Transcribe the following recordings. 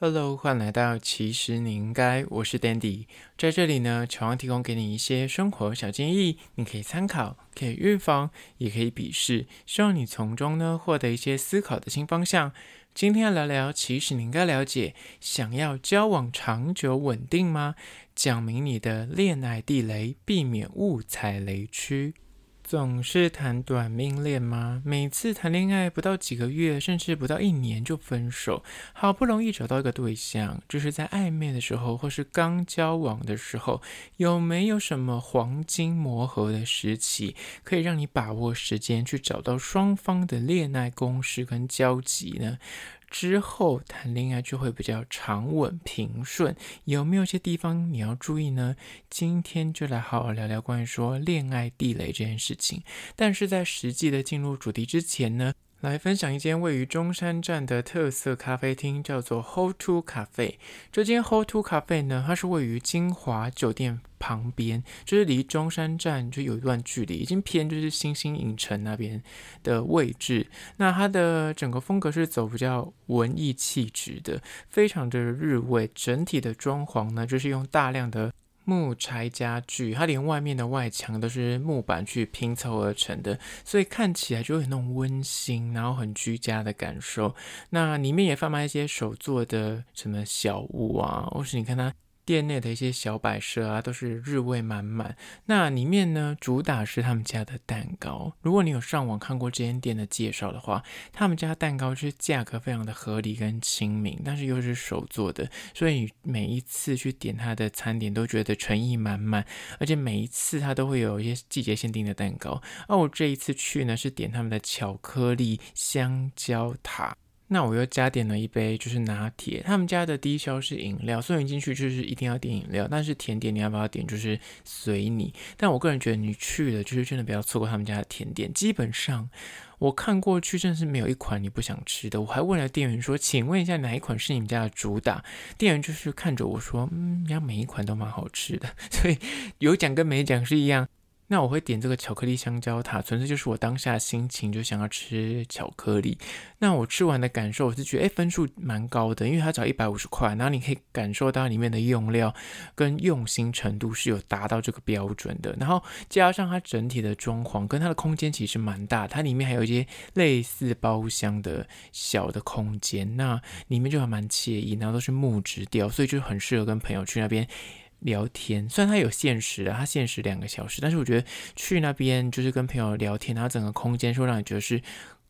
Hello，欢迎来到其实你应该，我是 Dandy，在这里呢，希望提供给你一些生活小建议，你可以参考，可以预防，也可以鄙视，希望你从中呢获得一些思考的新方向。今天要聊聊，其实你应该了解，想要交往长久稳定吗？讲明你的恋爱地雷，避免误踩雷区。总是谈短命恋吗？每次谈恋爱不到几个月，甚至不到一年就分手，好不容易找到一个对象，就是在暧昧的时候，或是刚交往的时候，有没有什么黄金磨合的时期，可以让你把握时间去找到双方的恋爱公式跟交集呢？之后谈恋爱就会比较长稳平顺，有没有些地方你要注意呢？今天就来好好聊聊关于说恋爱地雷这件事情。但是在实际的进入主题之前呢，来分享一间位于中山站的特色咖啡厅，叫做 Hold To Cafe。这间 Hold To Cafe 呢，它是位于金华酒店旁边，就是离中山站就有一段距离，已经偏就是星星影城那边的位置。那它的整个风格是走比较文艺气质的，非常的日味。整体的装潢呢，就是用大量的。木材家具，它连外面的外墙都是木板去拼凑而成的，所以看起来就有那种温馨，然后很居家的感受。那里面也贩卖一些手做的什么小物啊，或是你看它。店内的一些小摆设啊，都是日味满满。那里面呢，主打是他们家的蛋糕。如果你有上网看过这间店的介绍的话，他们家蛋糕是价格非常的合理跟亲民，但是又是手做的，所以每一次去点他的餐点都觉得诚意满满。而且每一次他都会有一些季节限定的蛋糕。而我这一次去呢，是点他们的巧克力香蕉塔。那我又加点了一杯，就是拿铁。他们家的低消是饮料，所以你进去就是一定要点饮料。但是甜点你要不要点，就是随你。但我个人觉得你去了，就是真的不要错过他们家的甜点。基本上我看过去，真的是没有一款你不想吃的。我还问了店员说：“请问一下，哪一款是你们家的主打？”店员就是看着我说：“嗯，人家每一款都蛮好吃的。”所以有奖跟没奖是一样。那我会点这个巧克力香蕉塔，纯粹就是我当下心情就想要吃巧克力。那我吃完的感受，我是觉得，哎，分数蛮高的，因为它只要一百五十块，然后你可以感受到里面的用料跟用心程度是有达到这个标准的。然后加上它整体的装潢跟它的空间其实蛮大，它里面还有一些类似包厢的小的空间，那里面就还蛮惬意，然后都是木质调，所以就很适合跟朋友去那边。聊天，虽然它有限时啊，它限时两个小时，但是我觉得去那边就是跟朋友聊天，它整个空间说让你觉得是，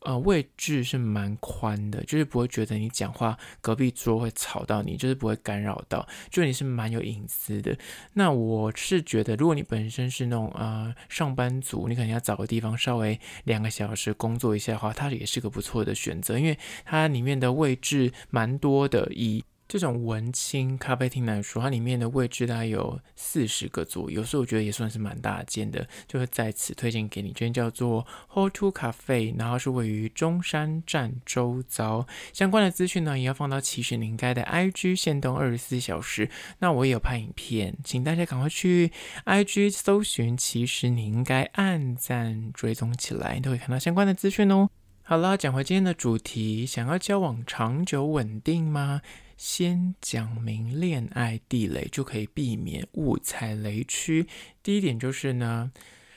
呃，位置是蛮宽的，就是不会觉得你讲话隔壁桌会吵到你，就是不会干扰到，就你是蛮有隐私的。那我是觉得，如果你本身是那种呃上班族，你可能要找个地方稍微两个小时工作一下的话，它也是个不错的选择，因为它里面的位置蛮多的，以。这种文青咖啡厅来说，它里面的位置大概有四十个左右，所以我觉得也算是蛮大间的，就会在此推荐给你。这间叫做 Hold To Cafe，，然后是位于中山站周遭。相关的资讯呢，也要放到其实你应该的 IG 限动二十四小时。那我也有拍影片，请大家赶快去 IG 搜寻，其实你应该按赞追踪起来，你都会看到相关的资讯哦。好了，讲回今天的主题，想要交往长久稳定吗？先讲明恋爱地雷，就可以避免误踩雷区。第一点就是呢，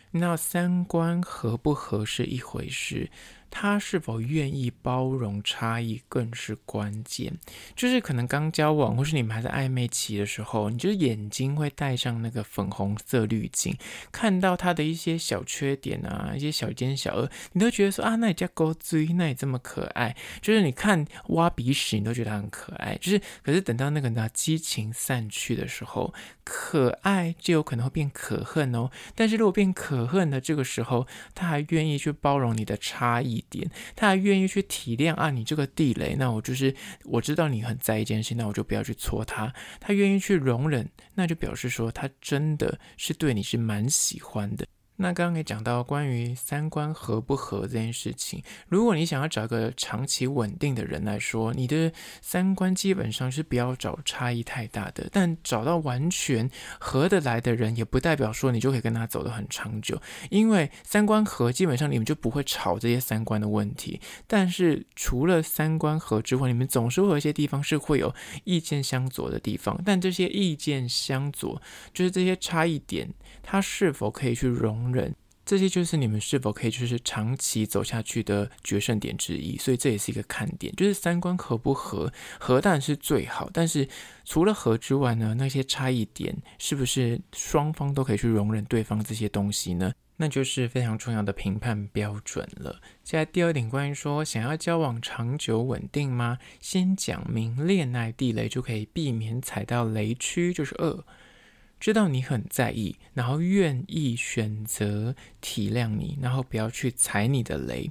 那三观合不合是一回事。他是否愿意包容差异更是关键。就是可能刚交往，或是你们还在暧昧期的时候，你就眼睛会带上那个粉红色滤镜，看到他的一些小缺点啊，一些小奸小恶，你都觉得说啊，那也叫勾追，那也这么可爱。就是你看挖鼻屎，你都觉得他很可爱。就是可是等到那个呢激情散去的时候，可爱就有可能会变可恨哦。但是如果变可恨的这个时候，他还愿意去包容你的差异。点，他还愿意去体谅啊，你这个地雷，那我就是我知道你很在意这件事，那我就不要去戳他。他愿意去容忍，那就表示说他真的是对你是蛮喜欢的。那刚刚也讲到关于三观合不合这件事情，如果你想要找一个长期稳定的人来说，你的三观基本上是不要找差异太大的，但找到完全合得来的人，也不代表说你就可以跟他走得很长久，因为三观合，基本上你们就不会吵这些三观的问题。但是除了三观合之外，你们总是会有一些地方是会有意见相左的地方，但这些意见相左，就是这些差异点，他是否可以去容忍，这些就是你们是否可以就是长期走下去的决胜点之一，所以这也是一个看点，就是三观合不合，合当然是最好，但是除了合之外呢，那些差异点是不是双方都可以去容忍对方这些东西呢？那就是非常重要的评判标准了。接下来第二点，关于说想要交往长久稳定吗？先讲明恋爱地雷，就可以避免踩到雷区，就是二。知道你很在意，然后愿意选择体谅你，然后不要去踩你的雷。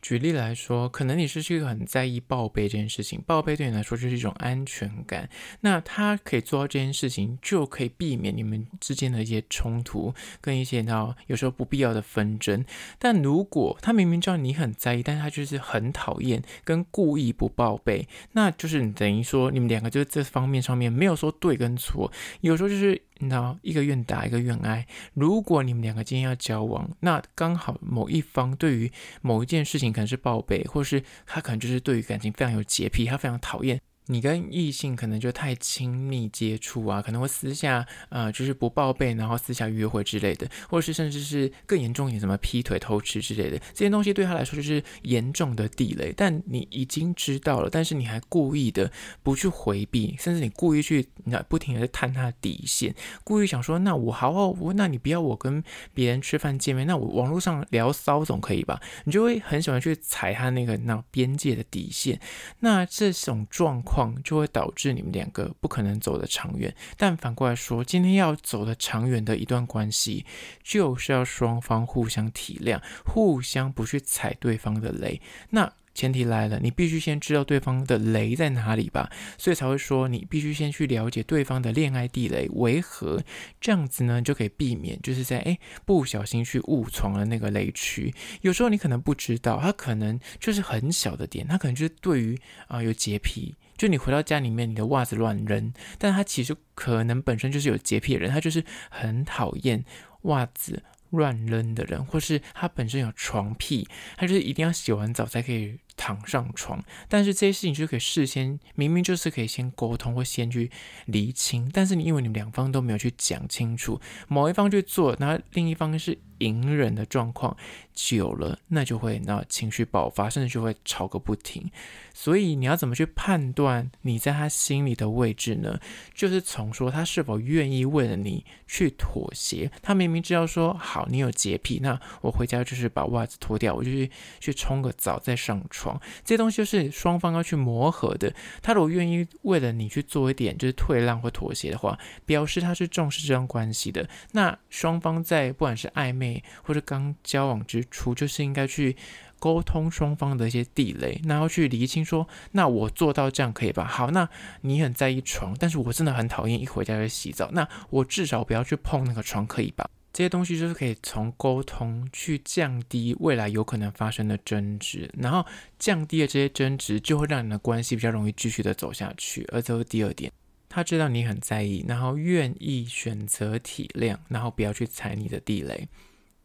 举例来说，可能你是一个很在意报备这件事情，报备对你来说就是一种安全感。那他可以做到这件事情，就可以避免你们之间的一些冲突，跟一些到有时候不必要的纷争。但如果他明明知道你很在意，但是他就是很讨厌跟故意不报备，那就是等于说你们两个就是这方面上面没有说对跟错，有时候就是。你知道，一个愿打，一个愿挨。如果你们两个今天要交往，那刚好某一方对于某一件事情可能是报备，或是他可能就是对于感情非常有洁癖，他非常讨厌。你跟异性可能就太亲密接触啊，可能会私下呃，就是不报备，然后私下约会之类的，或者是甚至是更严重一点，什么劈腿、偷吃之类的，这些东西对他来说就是严重的地雷。但你已经知道了，但是你还故意的不去回避，甚至你故意去，你不停的探他的底线，故意想说，那我好好，我那你不要我跟别人吃饭见面，那我网络上聊骚总可以吧？你就会很喜欢去踩他那个那边界的底线。那这种状况。况就会导致你们两个不可能走得长远。但反过来说，今天要走得长远的一段关系，就是要双方互相体谅，互相不去踩对方的雷。那前提来了，你必须先知道对方的雷在哪里吧，所以才会说你必须先去了解对方的恋爱地雷为何，这样子呢就可以避免就是在诶不小心去误闯了那个雷区。有时候你可能不知道，他可能就是很小的点，他可能就是对于啊、有洁癖。就你回到家里面，你的袜子乱扔，但他其实可能本身就是有洁癖的人，他就是很讨厌袜子乱扔的人，或是他本身有床癖，他就是一定要洗完澡才可以躺上床。但是这些事情就可以事先，明明就是可以先沟通或先去厘清，但是你因为你们两方都没有去讲清楚，某一方去做，然后另一方是。隐忍的状况久了，那就会那情绪爆发，甚至就会吵个不停。所以你要怎么去判断你在他心里的位置呢？就是从说他是否愿意为了你去妥协。他明明知道说好，你有洁癖，那我回家就是把袜子脱掉，我就去去冲个澡再上床。这些东西就是双方要去磨合的。他如果愿意为了你去做一点就是退让或妥协的话，表示他是重视这段关系的。那双方在不管是暧昧。或者刚交往之初，就是应该去沟通双方的一些地雷，然后去厘清说，那我做到这样可以吧？好，那你很在意床，但是我真的很讨厌一回家就洗澡，那我至少不要去碰那个床，可以吧？这些东西就是可以从沟通去降低未来有可能发生的争执，然后降低了这些争执，就会让你的关系比较容易继续的走下去。而这是第二点。他知道你很在意，然后愿意选择体谅，然后不要去踩你的地雷。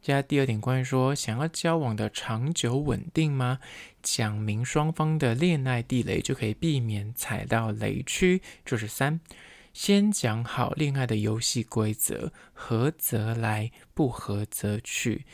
接下来第二点，关于说想要交往的长久稳定吗？讲明双方的恋爱地雷，就可以避免踩到雷区。就是三，先讲好恋爱的游戏规则，合则来，不合则去。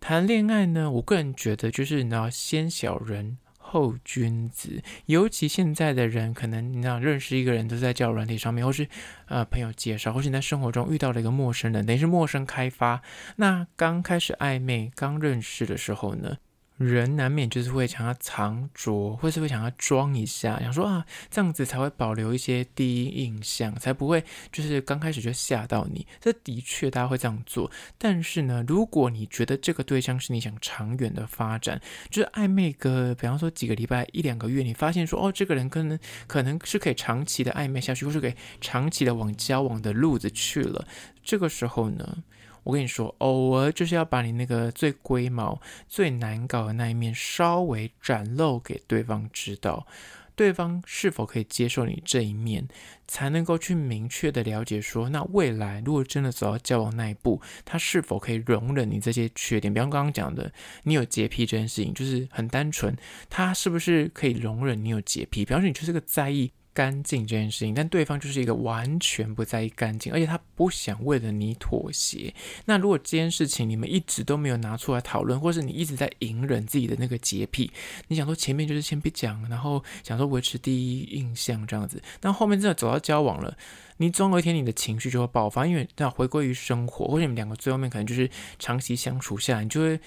谈恋爱呢，我个人觉得就是你要先小人。后君子，尤其现在的人，可能你想认识一个人都在交友软体上面，或是呃朋友介绍，或是你在生活中遇到了一个陌生人，等于是陌生开发。那刚开始暧昧、刚认识的时候呢，人难免就是会想要藏拙，或是会想要装一下，想说啊，这样子才会保留一些第一印象，才不会就是刚开始就吓到你。这的确大家会这样做，但是呢，如果你觉得这个对象是你想长远的发展，就是暧昧个，比方说几个礼拜、一两个月，你发现说哦，这个人可能可能是可以长期的暧昧下去，或是可以长期的往交往的路子去了，这个时候呢，我跟你说，偶尔就是要把你那个最龟毛、最难搞的那一面稍微展露给对方知道。对方是否可以接受你这一面，才能够去明确的了解说，那未来如果真的走到交往那一步，他是否可以容忍你这些缺点？比方刚刚讲的，你有洁癖这件事情，就是很单纯，他是不是可以容忍你有洁癖？比方说，你就是个在意。干净这件事情，但对方就是一个完全不在意干净，而且他不想为了你妥协。那如果这件事情你们一直都没有拿出来讨论，或是你一直在隐忍自己的那个洁癖，你想说前面就是先别讲，然后想说维持第一印象这样子，但后面真的走到交往了，你总有一天你的情绪就会爆发，因为那回归于生活，或者你们两个最后面可能就是长期相处下来，你就会。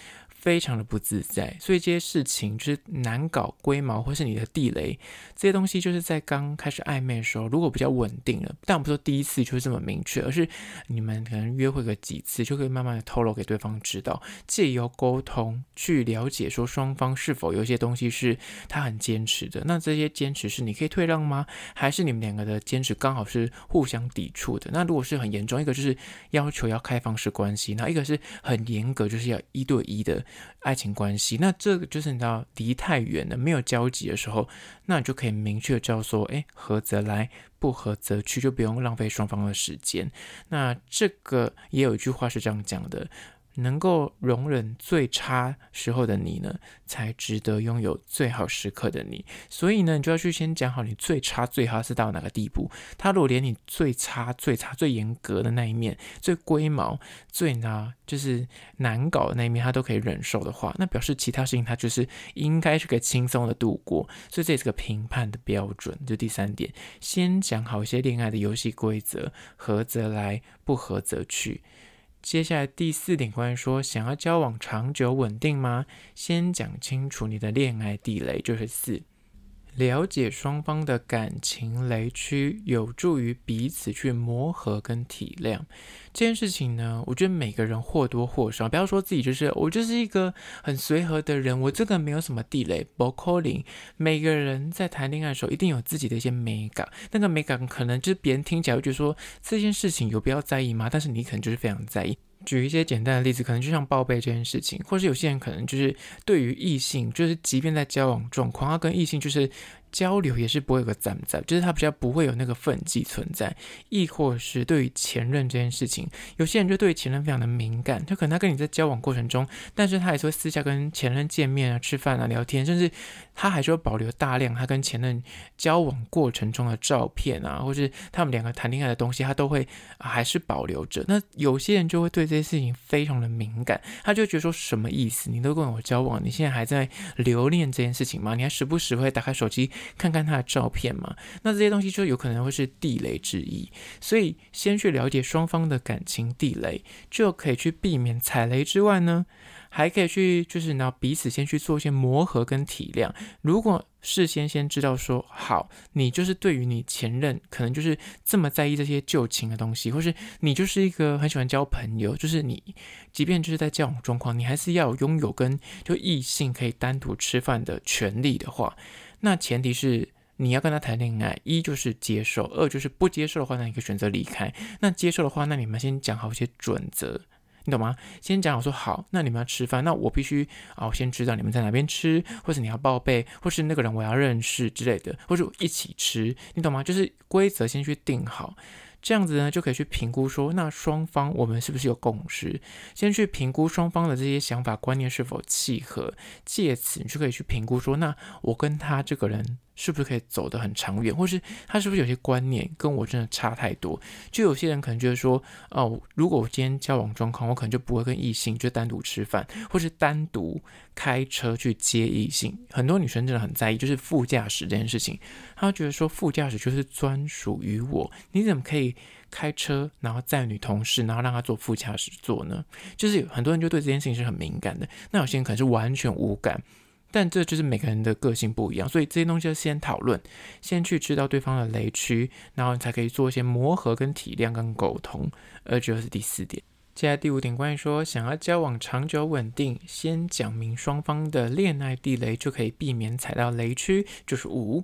非常的不自在，所以这些事情就是难搞、龟毛，或是你的地雷，这些东西就是在刚开始暧昧的时候，如果比较稳定了，但我不说第一次就是这么明确，而是你们可能约会个几次，就可以慢慢的透露给对方知道，借由沟通去了解说双方是否有一些东西是他很坚持的，那这些坚持是你可以退让吗？还是你们两个的坚持刚好是互相抵触的？那如果是很严重，一个就是要求要开放式关系，那一个是很严格，就是要一对一的。爱情关系，那这个就是你知道离太远了，没有交集的时候，那你就可以明确知道说，哎，合则来，不合则去，就不用浪费双方的时间。那这个也有一句话是这样讲的。能够容忍最差时候的你呢，才值得拥有最好时刻的你。所以呢，你就要去先讲好你最差最差是到哪个地步。他如果连你最差最差最严格的那一面、最龟毛、最呢就是难搞的那一面，他都可以忍受的话，那表示其他事情他就是应该是可以轻松的度过。所以这也是个评判的标准。就第三点，先讲好一些恋爱的游戏规则，合则来，不合则去。接下来第四点，关于说想要交往长久稳定吗？先讲清楚你的恋爱地雷，就是四，了解双方的感情雷区，有助于彼此去磨合跟体谅。这件事情呢，我觉得每个人或多或少，不要说自己就是我就是一个很随和的人，我这个没有什么地雷。不可能，每个人在谈恋爱的时候，一定有自己的一些美感，那个美感可能就是别人听起来会觉得说这件事情有必要在意吗？但是你可能就是非常在意。举一些简单的例子，可能就像报备这件事情，或是有些人可能就是对于异性，就是即便在交往状况，他跟异性就是。交流也是不会有个赞不赞，就是他比较不会有那个分际存在，亦或是对于前任这件事情，有些人就对前任非常的敏感，就可能他跟你在交往过程中，但是他还是会私下跟前任见面啊、吃饭啊、聊天，甚至他还是会保留大量他跟前任交往过程中的照片啊，或是他们两个谈恋爱的东西，他都会还是保留着。那有些人就会对这些事情非常的敏感，他就觉得说什么意思？你都跟我交往，你现在还在留恋这件事情吗？你还时不时会打开手机？看看他的照片嘛，那这些东西就有可能会是地雷之一，所以先去了解双方的感情地雷，就可以去避免踩雷之外呢，还可以去就是然后彼此先去做一些磨合跟体谅。如果事先先知道说好，你就是对于你前任可能就是这么在意这些旧情的东西，或是你就是一个很喜欢交朋友，就是你即便就是在交往状况，你还是要拥有跟就异性可以单独吃饭的权利的话。那前提是你要跟他谈恋爱，一就是接受，二就是不接受的话，那你可以选择离开。那接受的话，那你们先讲好一些准则，你懂吗？先讲好说好，那你们要吃饭，那我必须啊，我先知道你们在哪边吃，或是你要报备，或是那个人我要认识之类的，或者一起吃，你懂吗？就是规则先去定好。这样子呢，就可以去评估说，那双方我们是不是有共识？先去评估双方的这些想法观念是否契合，借此你就可以去评估说，那我跟他这个人。是不是可以走得很长远，或是他是不是有些观念跟我真的差太多？就有些人可能觉得说，哦，如果我今天交往状况，我可能就不会跟异性就单独吃饭，或是单独开车去接异性。很多女生真的很在意，就是副驾驶这件事情，她觉得说副驾驶就是专属于我，你怎么可以开车然后载女同事，然后让她坐副驾驶座呢？就是很多人就对这件事情是很敏感的，那有些人可能是完全无感。但这就是每个人的个性不一样，所以这些东西要先讨论，先去知道对方的雷区，然后你才可以做一些磨合、跟体谅、跟沟通。而这就是第四点。接下来第五点，关于说想要交往长久稳定，先讲明双方的恋爱地雷，就可以避免踩到雷区。就是五，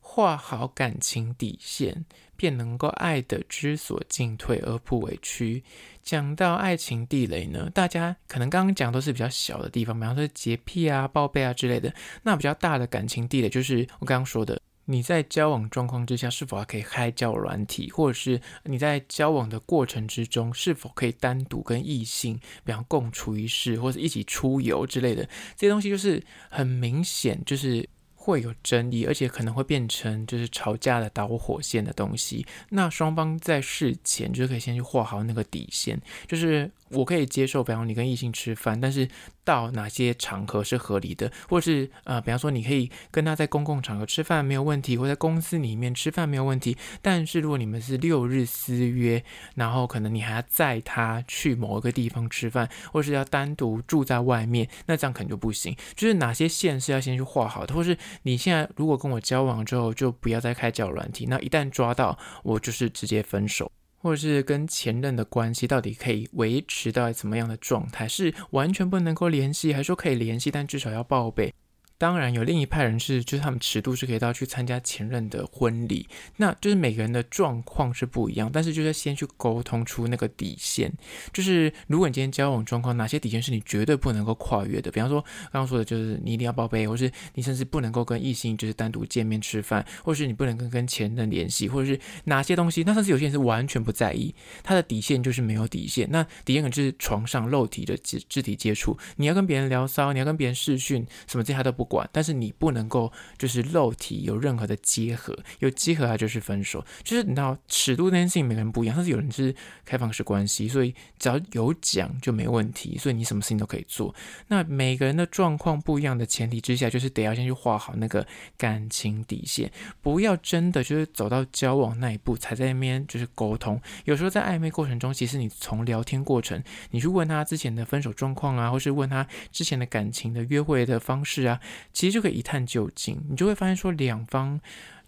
画好感情底线，便能够爱得知所进退而不委屈。讲到爱情地雷呢，大家可能刚刚讲都是比较小的地方，比方说洁癖啊、报备啊之类的。那比较大的感情地雷，就是我刚刚说的，你在交往状况之下是否还可以开交友软体，或者是你在交往的过程之中是否可以单独跟异性，比方共处一室或者一起出游之类的，这些东西就是很明显就是。会有争议，而且可能会变成就是吵架的导火线的东西。那双方在事前就可以先去画好那个底线，就是。我可以接受，比方你跟异性吃饭，但是到哪些场合是合理的，或是呃，比方说你可以跟他在公共场合吃饭没有问题，或在公司里面吃饭没有问题。但是如果你们是六日私约，然后可能你还要载他去某一个地方吃饭，或是要单独住在外面，那这样可能就不行。就是哪些线是要先去画好的，或是你现在如果跟我交往之后，就不要再开交软体，那一旦抓到我，就是直接分手。或者是跟前任的关系到底可以维持到怎么样的状态？是完全不能够联系，还是说可以联系，但至少要报备？当然有另一派人是，就是他们尺度是可以到去参加前任的婚礼，那就是每个人的状况是不一样，但是就是先去沟通出那个底线，就是如果你今天交往状况，哪些底线是你绝对不能够跨越的？比方说刚刚说的就是你一定要报备，或是你甚至不能够跟异性就是单独见面吃饭，或是你不能跟跟前任联系，或者是哪些东西？那甚至有些人是完全不在意，他的底线就是没有底线，那底线可能就是床上肉体的肢肢体接触，你要跟别人聊骚，你要跟别人视讯，什么这些他都不管，但是你不能够就是肉体有任何的结合，有结合它就是分手。就是你知道尺度这件事情每个人不一样，但是有人是开放式关系，所以只要有讲就没问题，所以你什么事情都可以做。那每个人的状况不一样的前提之下，就是得要先去画好那个感情底线，不要真的就是走到交往那一步才在那边就是沟通。有时候在暧昧过程中，其实你从聊天过程，你去问他之前的分手状况啊，或是问他之前的感情的约会的方式啊，其实就可以一探究竟，你就会发现说，两方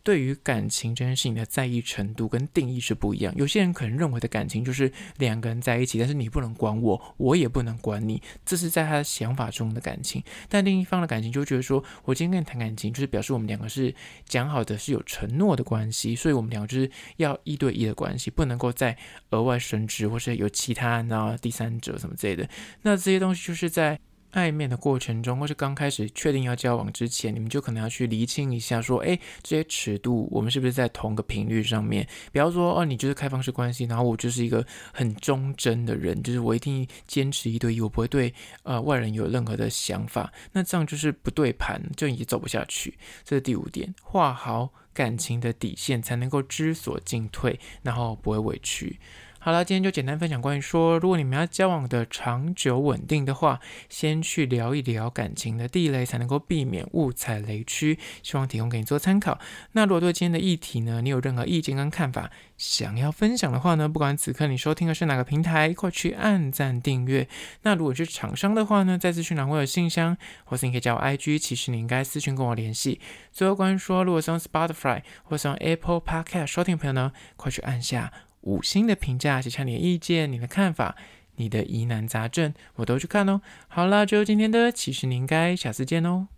对于感情这件事情的在意程度跟定义是不一样。有些人可能认为的感情就是两个人在一起，但是你不能管我，我也不能管你，这是在他的想法中的感情。但另一方的感情就觉得说，我今天跟你谈感情，就是表示我们两个是讲好的，是有承诺的关系，所以我们两个就是要一对一的关系，不能够再额外升职，或是有其他然后第三者什么之类的。那这些东西就是在。暧昧的过程中，或是刚开始确定要交往之前，你们就可能要去厘清一下，说，哎，这些尺度我们是不是在同个频率上面？比方说，哦，你就是开放式关系，然后我就是一个很忠贞的人，就是我一定坚持一对一，我不会对呃外人有任何的想法。那这样就是不对盘，就已经走不下去。这是第五点，画好感情的底线，才能够知所进退，然后不会委屈。好了，今天就简单分享关于说，如果你们要交往的长久稳定的话，先去聊一聊感情的地雷，才能够避免误踩雷区。希望提供给你做参考。那如果对今天的议题呢，你有任何意见跟看法，想要分享的话呢，不管此刻你收听的是哪个平台，快去按赞订阅。那如果是厂商的话呢，在资讯栏我有信箱，或是你可以加我 IG，其实你应该私讯跟我联系。最后关于说，如果是用 Spotify 或是用 Apple Podcast 收听的朋友呢，快去按下。五星的评价，写下你的意见、你的看法、你的疑难杂症，我都去看哦。好了，就今天的，其实你应该下次见哦。